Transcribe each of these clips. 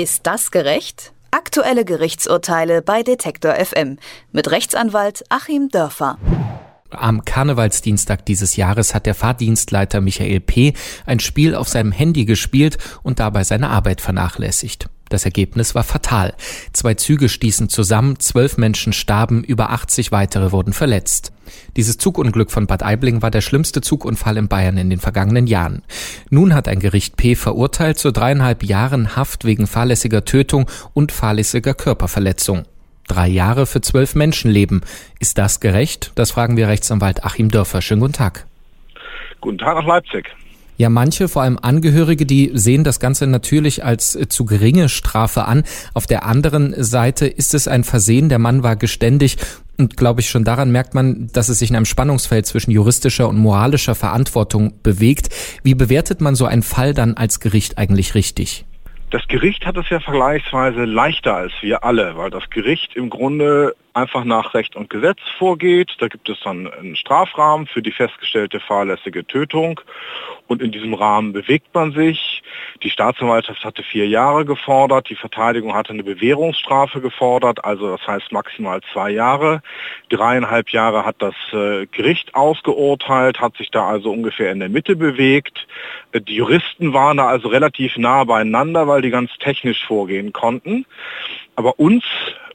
Ist das gerecht? Aktuelle Gerichtsurteile bei Detektor FM mit Rechtsanwalt Achim Dörfer. Am Karnevalsdienstag dieses Jahres hat der Fahrdienstleiter Michael P. ein Spiel auf seinem Handy gespielt und dabei seine Arbeit vernachlässigt. Das Ergebnis war fatal. Zwei Züge stießen zusammen, zwölf Menschen starben, über 80 weitere wurden verletzt. Dieses Zugunglück von Bad Aibling war der schlimmste Zugunfall in Bayern in den vergangenen Jahren. Nun hat ein Gericht P verurteilt zu dreieinhalb Jahren Haft wegen fahrlässiger Tötung und fahrlässiger Körperverletzung. Drei Jahre für zwölf Menschenleben. Ist das gerecht? Das fragen wir Rechtsanwalt Achim Dörfer. Schönen guten Tag. Guten Tag nach Leipzig. Ja, manche, vor allem Angehörige, die sehen das Ganze natürlich als äh, zu geringe Strafe an. Auf der anderen Seite ist es ein Versehen. Der Mann war geständig und glaube ich schon daran merkt man, dass es sich in einem Spannungsfeld zwischen juristischer und moralischer Verantwortung bewegt. Wie bewertet man so einen Fall dann als Gericht eigentlich richtig? Das Gericht hat es ja vergleichsweise leichter als wir alle, weil das Gericht im Grunde einfach nach Recht und Gesetz vorgeht. Da gibt es dann einen Strafrahmen für die festgestellte fahrlässige Tötung und in diesem Rahmen bewegt man sich. Die Staatsanwaltschaft hatte vier Jahre gefordert, die Verteidigung hatte eine Bewährungsstrafe gefordert, also das heißt maximal zwei Jahre. Dreieinhalb Jahre hat das äh, Gericht ausgeurteilt, hat sich da also ungefähr in der Mitte bewegt. Die Juristen waren da also relativ nah beieinander, weil die ganz technisch vorgehen konnten. Aber uns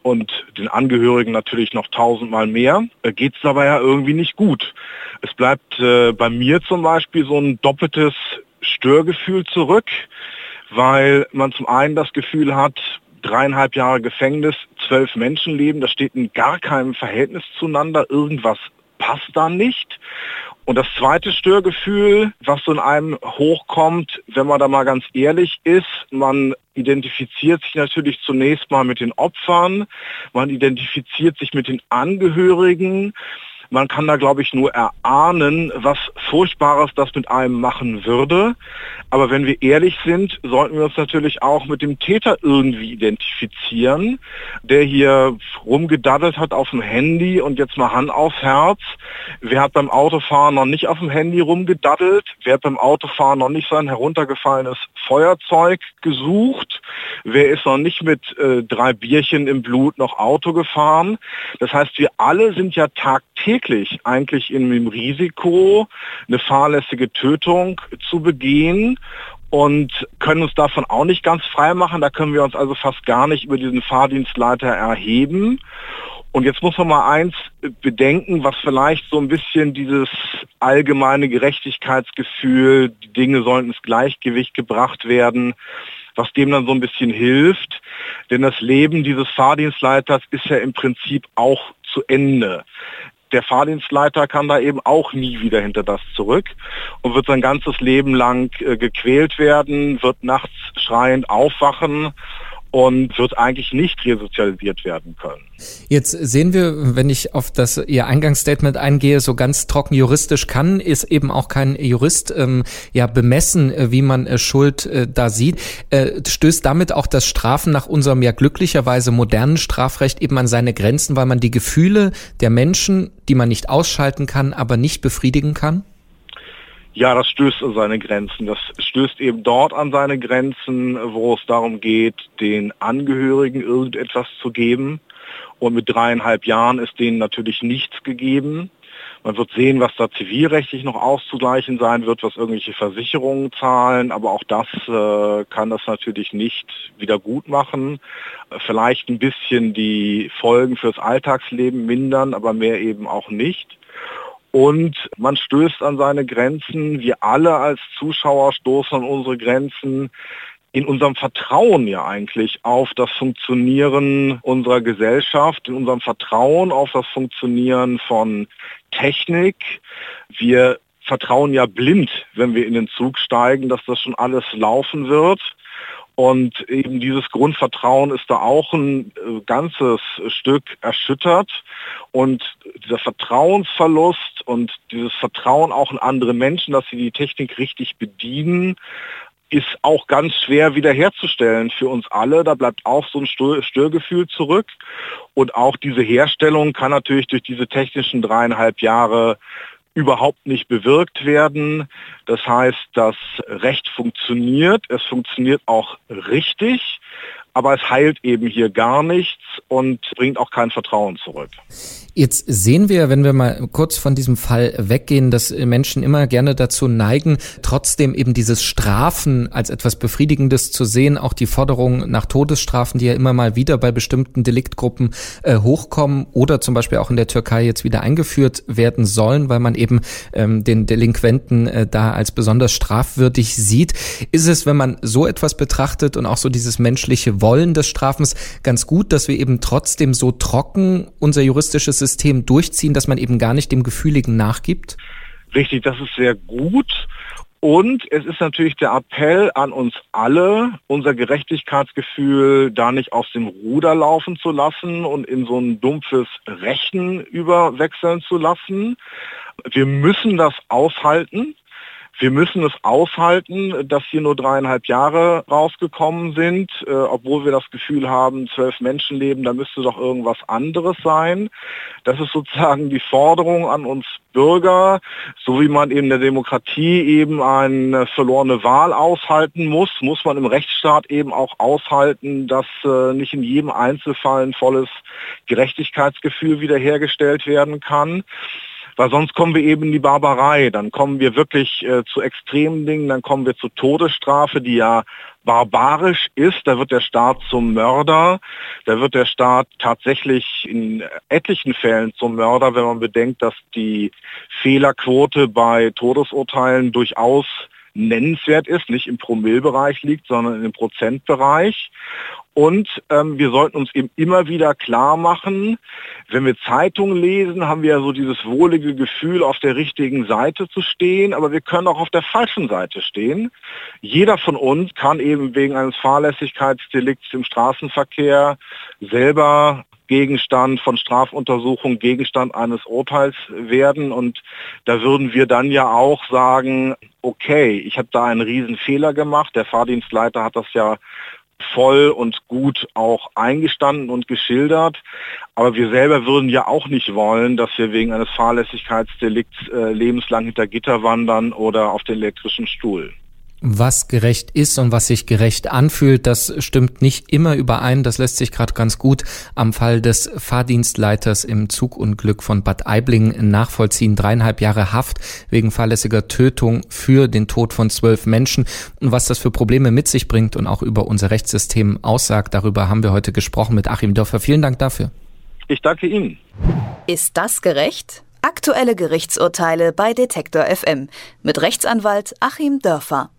und den Angehörigen natürlich noch tausendmal mehr, äh, geht es dabei ja irgendwie nicht gut. Es bleibt äh, bei mir zum Beispiel so ein doppeltes Störgefühl zurück, weil man zum einen das Gefühl hat, dreieinhalb Jahre Gefängnis, zwölf Menschenleben, das steht in gar keinem Verhältnis zueinander, irgendwas passt da nicht. Und das zweite Störgefühl, was so in einem hochkommt, wenn man da mal ganz ehrlich ist, man identifiziert sich natürlich zunächst mal mit den Opfern, man identifiziert sich mit den Angehörigen, man kann da, glaube ich, nur erahnen, was Furchtbares das mit einem machen würde. Aber wenn wir ehrlich sind, sollten wir uns natürlich auch mit dem Täter irgendwie identifizieren, der hier rumgedaddelt hat auf dem Handy und jetzt mal Hand aufs Herz. Wer hat beim Autofahren noch nicht auf dem Handy rumgedaddelt? Wer hat beim Autofahren noch nicht sein heruntergefallenes Feuerzeug gesucht? Wer ist noch nicht mit äh, drei Bierchen im Blut noch Auto gefahren? Das heißt, wir alle sind ja tagtäglich eigentlich in dem Risiko, eine fahrlässige Tötung zu begehen und können uns davon auch nicht ganz frei machen. Da können wir uns also fast gar nicht über diesen Fahrdienstleiter erheben. Und jetzt muss man mal eins bedenken, was vielleicht so ein bisschen dieses allgemeine Gerechtigkeitsgefühl, die Dinge sollten ins Gleichgewicht gebracht werden, was dem dann so ein bisschen hilft. Denn das Leben dieses Fahrdienstleiters ist ja im Prinzip auch zu Ende der Fahrdienstleiter kann da eben auch nie wieder hinter das zurück und wird sein ganzes Leben lang äh, gequält werden, wird nachts schreiend aufwachen und wird eigentlich nicht resozialisiert werden können. Jetzt sehen wir, wenn ich auf das Ihr Eingangsstatement eingehe, so ganz trocken juristisch kann, ist eben auch kein Jurist ähm, ja bemessen, äh, wie man äh, Schuld äh, da sieht. Äh, stößt damit auch das Strafen nach unserem ja glücklicherweise modernen Strafrecht eben an seine Grenzen, weil man die Gefühle der Menschen, die man nicht ausschalten kann, aber nicht befriedigen kann? Ja, das stößt an seine Grenzen. Das stößt eben dort an seine Grenzen, wo es darum geht, den Angehörigen irgendetwas zu geben. Und mit dreieinhalb Jahren ist denen natürlich nichts gegeben. Man wird sehen, was da zivilrechtlich noch auszugleichen sein wird, was irgendwelche Versicherungen zahlen, aber auch das äh, kann das natürlich nicht wieder gut machen. Vielleicht ein bisschen die Folgen fürs Alltagsleben mindern, aber mehr eben auch nicht. Und man stößt an seine Grenzen. Wir alle als Zuschauer stoßen an unsere Grenzen in unserem Vertrauen ja eigentlich auf das Funktionieren unserer Gesellschaft, in unserem Vertrauen auf das Funktionieren von Technik. Wir vertrauen ja blind, wenn wir in den Zug steigen, dass das schon alles laufen wird. Und eben dieses Grundvertrauen ist da auch ein äh, ganzes Stück erschüttert. Und dieser Vertrauensverlust und dieses Vertrauen auch in andere Menschen, dass sie die Technik richtig bedienen, ist auch ganz schwer wiederherzustellen für uns alle. Da bleibt auch so ein Störgefühl zurück. Und auch diese Herstellung kann natürlich durch diese technischen dreieinhalb Jahre überhaupt nicht bewirkt werden. Das heißt, das Recht funktioniert, es funktioniert auch richtig, aber es heilt eben hier gar nichts und bringt auch kein Vertrauen zurück. Jetzt sehen wir, wenn wir mal kurz von diesem Fall weggehen, dass Menschen immer gerne dazu neigen, trotzdem eben dieses Strafen als etwas Befriedigendes zu sehen, auch die Forderungen nach Todesstrafen, die ja immer mal wieder bei bestimmten Deliktgruppen äh, hochkommen oder zum Beispiel auch in der Türkei jetzt wieder eingeführt werden sollen, weil man eben ähm, den Delinquenten äh, da als besonders strafwürdig sieht. Ist es, wenn man so etwas betrachtet und auch so dieses menschliche Wollen des Strafens, ganz gut, dass wir eben trotzdem so trocken unser juristisches System durchziehen, dass man eben gar nicht dem Gefühligen nachgibt? Richtig, das ist sehr gut. Und es ist natürlich der Appell an uns alle, unser Gerechtigkeitsgefühl da nicht aus dem Ruder laufen zu lassen und in so ein dumpfes Rechen überwechseln zu lassen. Wir müssen das aushalten. Wir müssen es aushalten, dass hier nur dreieinhalb Jahre rausgekommen sind, äh, obwohl wir das Gefühl haben, zwölf Menschenleben, da müsste doch irgendwas anderes sein. Das ist sozusagen die Forderung an uns Bürger, so wie man in der Demokratie eben eine verlorene Wahl aushalten muss, muss man im Rechtsstaat eben auch aushalten, dass äh, nicht in jedem Einzelfall ein volles Gerechtigkeitsgefühl wiederhergestellt werden kann weil sonst kommen wir eben in die Barbarei, dann kommen wir wirklich äh, zu extremen Dingen, dann kommen wir zur Todesstrafe, die ja barbarisch ist, da wird der Staat zum Mörder, da wird der Staat tatsächlich in etlichen Fällen zum Mörder, wenn man bedenkt, dass die Fehlerquote bei Todesurteilen durchaus nennenswert ist, nicht im Promillbereich liegt, sondern im Prozentbereich. Und ähm, wir sollten uns eben immer wieder klar machen, wenn wir Zeitungen lesen, haben wir ja so dieses wohlige Gefühl, auf der richtigen Seite zu stehen, aber wir können auch auf der falschen Seite stehen. Jeder von uns kann eben wegen eines Fahrlässigkeitsdelikts im Straßenverkehr selber Gegenstand von Strafuntersuchung, Gegenstand eines Urteils werden. Und da würden wir dann ja auch sagen, okay, ich habe da einen riesen Fehler gemacht. Der Fahrdienstleiter hat das ja voll und gut auch eingestanden und geschildert. Aber wir selber würden ja auch nicht wollen, dass wir wegen eines Fahrlässigkeitsdelikts äh, lebenslang hinter Gitter wandern oder auf den elektrischen Stuhl. Was gerecht ist und was sich gerecht anfühlt, das stimmt nicht immer überein. Das lässt sich gerade ganz gut am Fall des Fahrdienstleiters im Zugunglück von Bad Aibling nachvollziehen. Dreieinhalb Jahre Haft wegen fahrlässiger Tötung für den Tod von zwölf Menschen. Und was das für Probleme mit sich bringt und auch über unser Rechtssystem aussagt, darüber haben wir heute gesprochen mit Achim Dörfer. Vielen Dank dafür. Ich danke Ihnen. Ist das gerecht? Aktuelle Gerichtsurteile bei Detektor FM mit Rechtsanwalt Achim Dörfer.